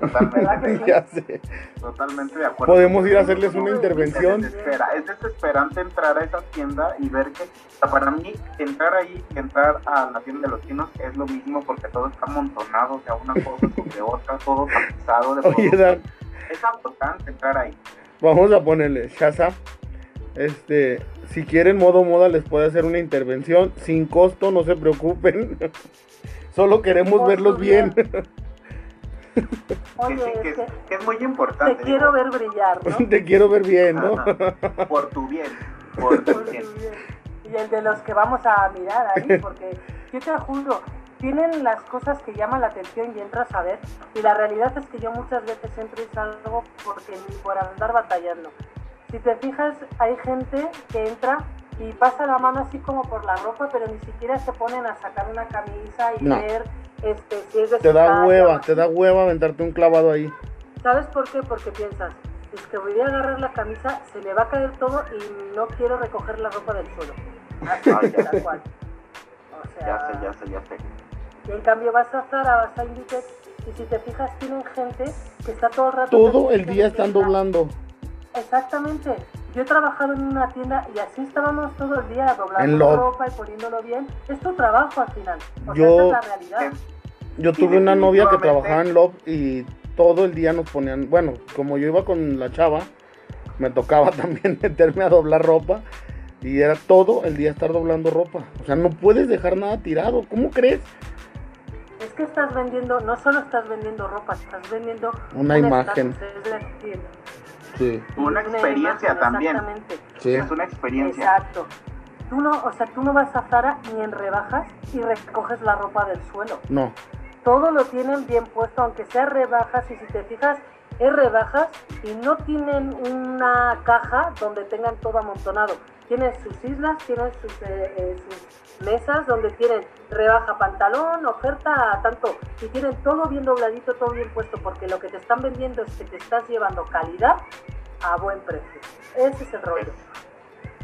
Totalmente. Totalmente de acuerdo. Podemos ir a hacerles una intervención. Es, es desesperante entrar a esa tienda y ver que, para mí, entrar ahí y entrar a la tienda de los chinos es lo mismo porque todo está amontonado, o sea, una cosa sobre otra, todo tapizado de Oye, Es importante entrar ahí. Vamos a ponerle Shaza. Este, si quieren modo moda les puede hacer una intervención sin costo, no se preocupen. Solo queremos verlos bien. Oye, que, es, muy importante. Te quiero ver brillar, ¿no? te quiero ver bien, ¿no? Por tu bien. Por tu bien. Y el de los que vamos a mirar ahí, porque yo te juro, tienen las cosas que llaman la atención y entras a ver. Y la realidad es que yo muchas veces entro y salgo porque por andar batallando. Si te fijas, hay gente que entra y pasa la mano así como por la ropa, pero ni siquiera se ponen a sacar una camisa y No. ver este, si es de Te su da hueva, te da hueva aventarte un clavado ahí. ¿Sabes por qué? Porque piensas, es que voy a agarrar la camisa, se me va a caer todo y no quiero recoger la ropa del suelo. Así, Ay, ya. tal cual. O sea, Ya sé, ya sé, ya sé. Y en cambio vas a Zara, vas a Inditex y si te fijas tienen gente que está todo el rato... Todo el día están doblando. Exactamente. Yo he trabajado en una tienda y así estábamos todo el día doblando lo- ropa y poniéndolo bien. Es tu trabajo al final. O Yo- sea, esa es la realidad. Yo tuve una novia que trabajaba en Love y todo el día nos ponían, bueno, como yo iba con la chava, me tocaba también meterme a doblar ropa y era todo el día estar doblando ropa. O sea, no puedes dejar nada tirado. ¿Cómo crees? Es que estás vendiendo, no solo estás vendiendo ropa, estás vendiendo Una un imagen. estatus, Sí, Una experiencia también. Exactamente. sí. Es una experiencia. Exacto. Tú no, o sea, tú no vas a Zara ni en rebajas y recoges la ropa del suelo. No, Todo lo tienen bien puesto, aunque sea rebajas, y si te fijas, es rebajas y no tienen una caja donde tengan todo amontonado. Tienen sus islas, tienen sus, eh, eh, sus mesas donde tienen rebaja pantalón, oferta tanto, y tienen todo bien dobladito, todo bien puesto, porque lo que te están vendiendo es que te estás llevando calidad a buen precio. Ese es el rollo.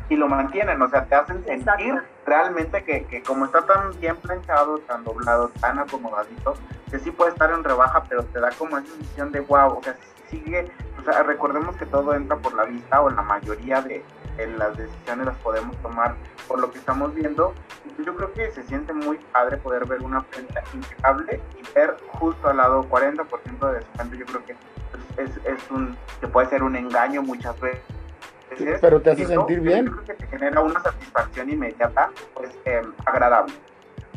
y lo mantienen, o sea, te hacen sentir realmente que, que como está tan bien planchado, tan doblado, tan acomodadito, que sí puede estar en rebaja, pero te da como esa sensación de wow, o sea, sigue, o sea, recordemos que todo entra por la vista o la mayoría de, de las decisiones las podemos tomar por lo que estamos viendo. Y yo creo que se siente muy padre poder ver una prenda impecable y ver justo al lado 40% de descuento. Yo creo que es, es, un, que puede ser un engaño muchas veces. pero te hace Y no, sentir pero bien. Yo creo que te genera una satisfacción inmediata, pues eh, agradable.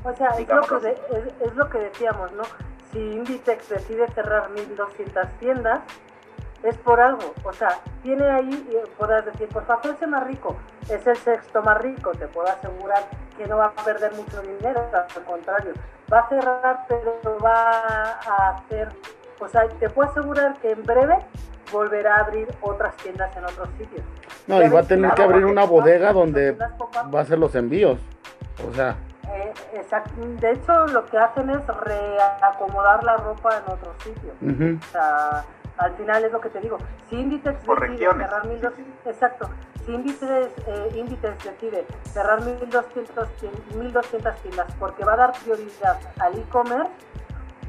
O sea, es lo, que de- es, es lo que decíamos, ¿no? Si Inditex decide cerrar 1200 tiendas, es por algo. O sea, tiene ahí, podrás decir, pues para hacerse más rico, es el sexto más rico, te puedo asegurar que no va a perder mucho dinero, al contrario, va a cerrar, pero va a hacer, o sea, te puedo asegurar que en breve volverá a abrir otras tiendas en otros sitios. No, y va a tener que abrir una bodega donde va a hacer los envíos. O sea, Eh, exact- de hecho, lo que hacen es reacomodar la ropa en otros sitios. O sea, al final es lo que te digo. Si Inditex Por decide regiones. cerrar 1200, exacto. Si Inditex, eh, Inditex decide cerrar 1200, tien- 1200 tiendas porque va a dar prioridad al e-commerce,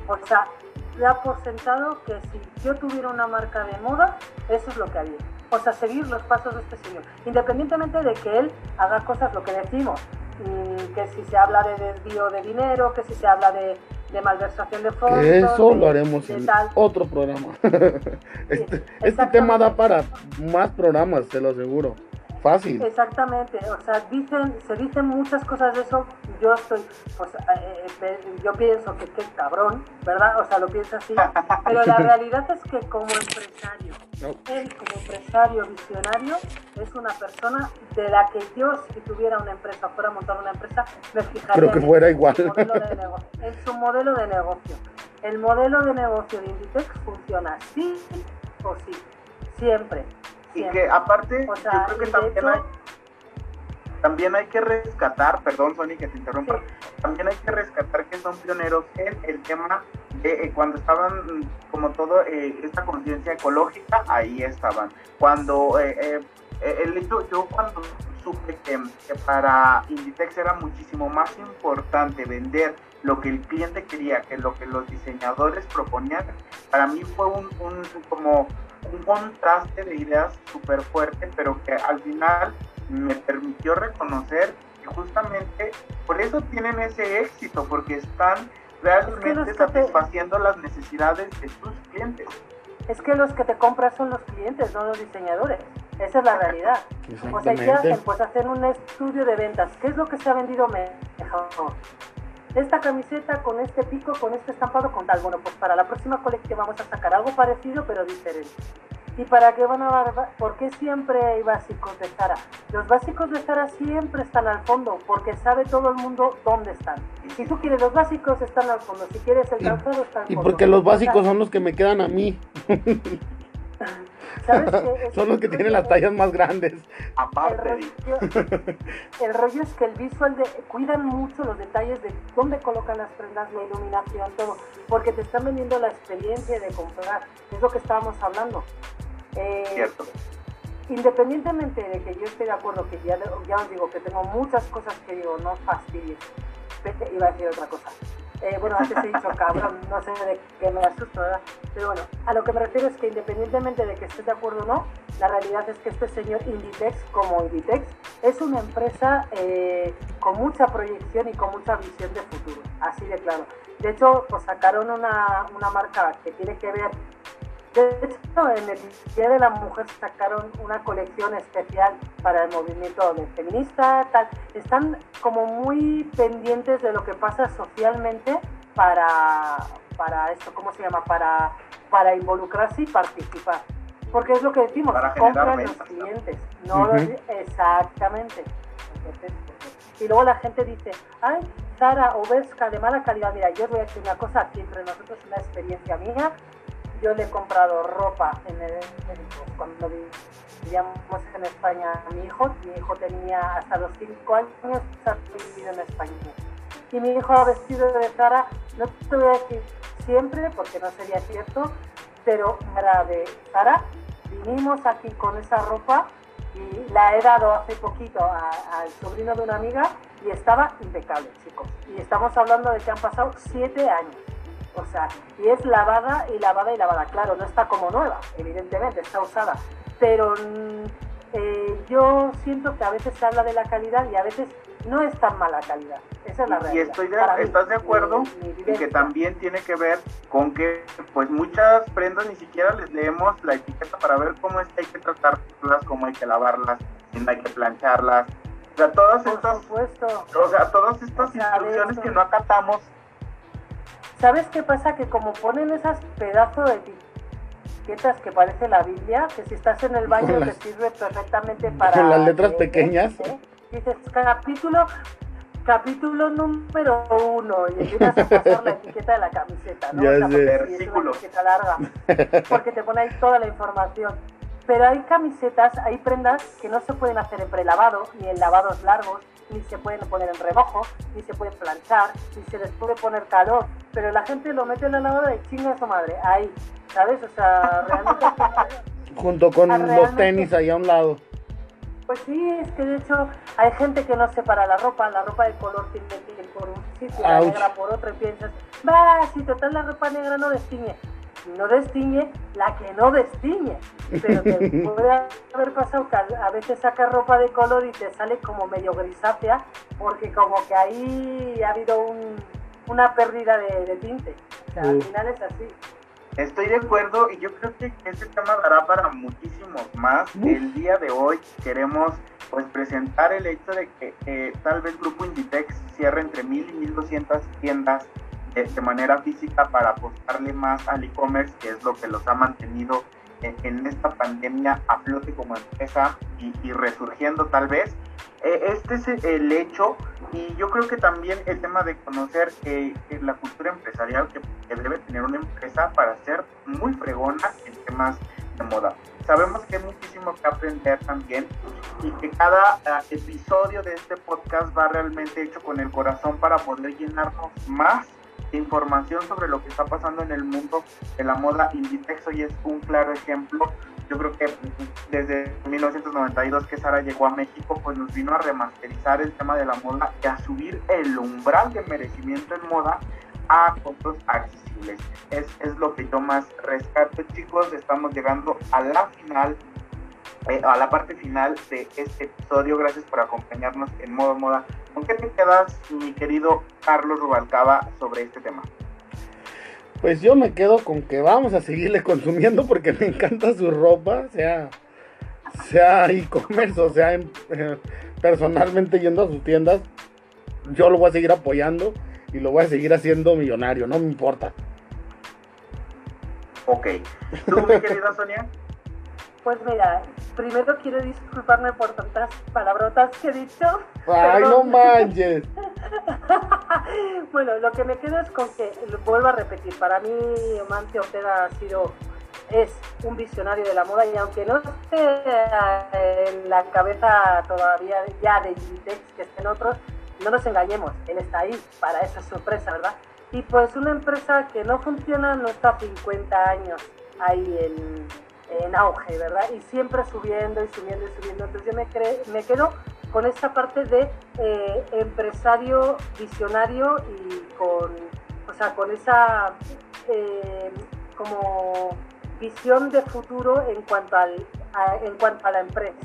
o sea, da por sentado que si yo tuviera una marca de moda, eso es lo que haría. O sea, seguir los pasos de este señor. Independientemente de que él haga cosas, lo que decimos, que si se habla de desvío de dinero, que si se habla de, de malversación de fondos. eso lo haremos en tal. otro programa. este, este tema da para más programas, te lo aseguro. Fácil. Exactamente, o sea, dicen, se dicen muchas cosas de eso. Yo estoy, pues, eh, eh, yo pienso que qué cabrón, ¿verdad? O sea, lo pienso así. Pero la realidad es que como empresario, No. él como empresario visionario es una persona de la que yo, si tuviera una empresa, fuera a montar una empresa, me fijaría Creo que en fuera igual. negocio, en su modelo de negocio. El modelo de negocio de Inditex funciona sí o sí, siempre. Y que aparte, O sea, yo creo que también hecho- hay, también hay que rescatar, perdón Sony que te interrumpa, Sí. también hay que rescatar que son pioneros en el tema de eh, cuando estaban como todo eh, esta conciencia ecológica, ahí estaban. Cuando eh, eh, eh, el hecho, yo cuando supe que, que para Inditex era muchísimo más importante vender lo que el cliente quería que lo que los diseñadores proponían, para mí fue un, un como un contraste de ideas súper fuerte, pero que al final me permitió reconocer que justamente por eso tienen ese éxito, porque están realmente los que te- satisfaciendo las necesidades de sus clientes. Es que los que te compran son los clientes, no los diseñadores. Esa es la realidad. O sea, ¿y ¿qué hacen? Pues hacer un estudio de ventas. ¿Qué es lo que se ha vendido mejor? Esta camiseta con este pico, con este estampado, con tal. Bueno, pues para la próxima colección vamos a sacar algo parecido pero diferente. ¿Y para qué van a dar? ¿Por qué siempre hay básicos de Zara? Los básicos de Zara siempre están al fondo porque sabe todo el mundo dónde están. Si tú quieres los básicos, están al fondo. Si quieres el Y- calzado, está al Y fondo. porque los básicos son los que me quedan a mí. ¿Sabes qué? Son los que tienen las tallas más grandes. El Aparte, rollo, el rollo es que el visual de, cuidan mucho los detalles de dónde colocan las prendas, la iluminación, todo, porque te están vendiendo la experiencia de comprar, es lo que estábamos hablando. Eh, cierto. independientemente de que yo esté de acuerdo, que ya, ya os digo que tengo muchas cosas que digo, no fastidies, Vete, iba a decir otra cosa. Eh, bueno, antes he dicho cabrón, no sé de qué me asusto, ¿verdad? Pero bueno, a lo que me refiero es que independientemente de que estés de acuerdo o no, la realidad es que este señor Inditex, como Inditex, es una empresa eh, con mucha proyección y con mucha visión de futuro, así de claro. De hecho, pues sacaron una, una marca que tiene que ver de hecho, en el Día de la Mujer sacaron una colección especial para el movimiento feminista, tal. Están como muy pendientes de lo que pasa socialmente para, para esto, ¿cómo se llama? Para, para involucrarse y participar. Porque es lo que decimos, Para compran ventas, los ¿no? clientes, no los- Ujú. exactamente. Entonces, y luego la gente dice, ay, Zara o Bershka de mala calidad. Mira, yo os voy a decir una cosa, aquí entre nosotros, una experiencia mía. Yo le he comprado ropa en el, en- cuando vivíamos en España a mi hijo. Mi hijo tenía hasta los 5 años, ha vivido en España. Y mi hijo ha vestido de Zara, no te voy a decir siempre, porque no sería cierto, pero era de Zara. Vinimos aquí con esa ropa y la he dado hace poquito al sobrino de una amiga y estaba impecable, chicos. Y estamos hablando de que han pasado siete años. O sea, y es lavada y lavada y lavada. Claro, no está como nueva, evidentemente, está usada. Pero mm, eh, yo siento que a veces se habla de la calidad y a veces no es tan mala calidad. Esa es la Y realidad. estoy de, Para mí, ¿estás de acuerdo? mi- mi Y que también tiene que ver con que pues muchas prendas ni siquiera les leemos la etiqueta para ver cómo es que hay que tratarlas, cómo hay que lavarlas, si no hay que plancharlas. O sea, todas Por estas, supuesto. o sea, todas estas O sea, de instrucciones que no acatamos, ¿Sabes qué pasa? Que como ponen esas pedazos de etiquetas que parece la Biblia, que si estás en el baño te sirve perfectamente para... con las letras pequeñas. ¿eh? Dices, capítulo, capítulo número uno, y empiezas a pasar la etiqueta de la camiseta, ¿no? Ya O sea, sé. porque sí, es Versículos. una etiqueta larga, porque te pone ahí toda la información. Pero hay camisetas, hay prendas que no se pueden hacer en prelavado, ni en lavados largos, ni se pueden poner en remojo, ni se pueden planchar, ni se les puede poner calor. Pero la gente lo mete en la lavadora y chinga a su madre, ahí, ¿sabes? O sea, realmente... Junto con Ah, los tenis ahí a un lado. Pues sí, es que de hecho hay gente que no separa la ropa, la ropa de color tiene por un sitio, la negra por otro, y piensas, va, si total la ropa negra no destiñe. No destiñe la que no destiñe. Pero te puede haber pasado que a veces sacas ropa de color y te sale como medio grisácea, porque como que ahí ha habido un- una pérdida de, de tinte. O sea, al Uf. final es así. Estoy de acuerdo y yo creo que este tema dará para muchísimos más. Uf. El día de hoy queremos pues presentar el hecho de que eh, tal vez Grupo Inditex cierre entre 1000 y 1200 tiendas de, de manera física para apostarle más al e-commerce, que es lo que los ha mantenido en, en esta pandemia a flote como empresa y, y resurgiendo tal vez. Eh, este es el hecho y yo creo que también el tema de conocer eh, la cultura empresarial que, que debe tener una empresa para ser muy fregona en temas de moda. Sabemos que hay muchísimo que aprender también y que cada ah, episodio de este podcast va realmente hecho con el corazón para poder llenarnos más información sobre lo que está pasando en el mundo de la moda. Inditex hoy es un claro ejemplo yo creo que desde 1992 que Sara llegó a México, pues nos vino a remasterizar el tema de la moda y a subir el umbral de merecimiento en moda a costos accesibles. Es, es lo que yo más rescato, chicos. Estamos llegando a la final, eh, a la parte final de este episodio. Gracias por acompañarnos en Modo Moda. ¿Con qué te quedas, mi querido Carlos Rubalcaba, sobre este tema? Pues yo me quedo con que vamos a seguirle consumiendo porque me encanta su ropa, sea sea e-commerce o sea en- eh, personalmente yendo a sus tiendas. Yo lo voy a seguir apoyando y lo voy a seguir haciendo millonario, no me importa. Ok. ¿Tú, mi querida Sonia? Pues mira, primero quiero disculparme por tantas palabrotas que he dicho. Ay, no manches. bueno, lo que me quedo es con que, vuelvo a repetir, para mí Mancio Ortega ha sido es un visionario de la moda y aunque no esté en la cabeza todavía ya de Inditex, que estén otros, no nos engañemos, él está ahí para esa sorpresa, ¿verdad? Y pues una empresa que no funciona no está 50 años ahí en, en auge, ¿verdad? Y siempre subiendo y subiendo y subiendo. Entonces yo me, me quedo con esta parte de eh, empresario visionario y con, o sea, con esa eh, como visión de futuro en cuanto, al, a, en cuanto a la empresa.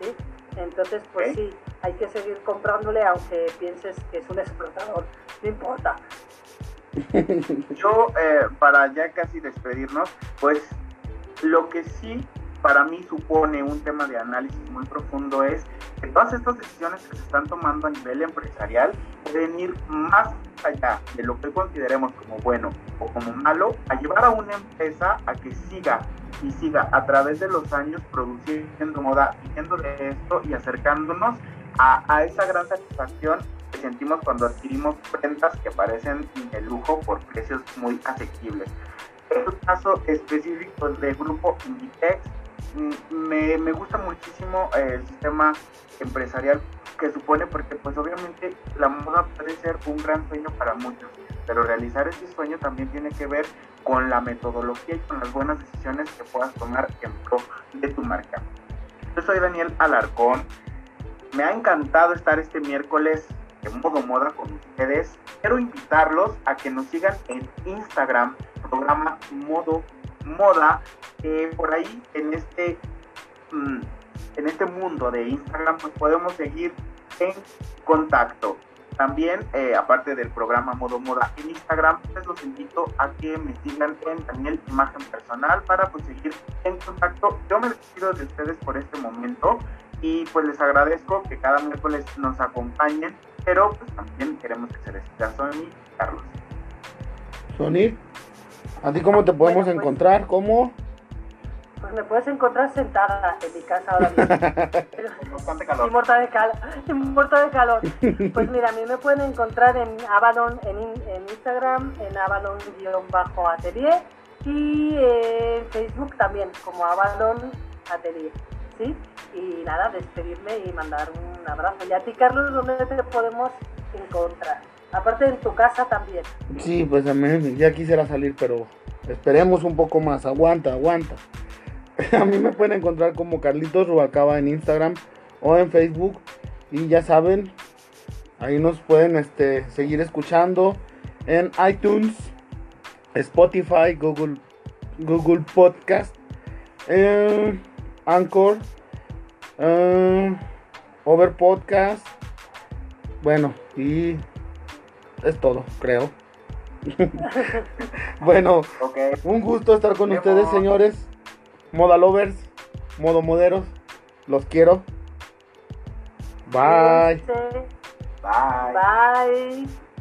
¿sí? Entonces, pues sí, hay que seguir comprándole aunque pienses que es un explotador, no importa. Yo, eh, para ya casi despedirnos, pues lo que sí para mí supone un tema de análisis muy profundo es que todas estas decisiones que se están tomando a nivel empresarial pueden ir más allá de lo que consideremos como bueno o como malo, a llevar a una empresa a que siga y siga a través de los años produciendo moda, viviendo de esto y acercándonos a, a esa gran satisfacción que sentimos cuando adquirimos prendas que parecen de lujo por precios muy asequibles. En el caso específico del grupo Inditex, me, me gusta muchísimo el sistema empresarial que supone porque pues obviamente la moda puede ser un gran sueño para muchos, pero realizar ese sueño también tiene que ver con la metodología y con las buenas decisiones que puedas tomar en pro de tu marca. Yo soy Daniel Alarcón, me ha encantado estar este miércoles en modo moda con ustedes. Quiero invitarlos a que nos sigan en Instagram, programa Modo moda, eh, por ahí en este, mm, en este mundo de Instagram, pues podemos seguir en contacto. También, eh, aparte del programa Modo Moda en Instagram, pues los invito a que me sigan en Daniel Imagen Personal para pues seguir en contacto. Yo me despido de ustedes por este momento y pues les agradezco que cada miércoles nos acompañen, pero pues también queremos que se despida Sony Carlos. Sony. ¿A ti cómo te podemos pues, encontrar? ¿Cómo? Pues me puedes encontrar sentada en mi casa ahora mismo. Bastante calor. Y muerta de, calor. de calor. Pues mira, a mí me pueden encontrar en Avalon, en, en Instagram, en Avalon-atelier y en Facebook también, como Avalon Atelier. Y nada, despedirme y mandar un abrazo. Y a ti, Carlos, ¿dónde te podemos encontrar? Aparte en tu casa también. Sí, pues también ya quisiera salir, pero esperemos un poco más. Aguanta, aguanta. A mí me pueden encontrar como Carlitos Rubacaba en Instagram o en Facebook. Y ya saben, ahí nos pueden este, seguir escuchando en iTunes, Spotify, Google, Google Podcast, eh, Anchor, eh, Over Podcast. Bueno, y es todo, creo. bueno, un gusto estar con ustedes, señores. Moda lovers, modo moderos. Los quiero. Bye. Bye. Bye.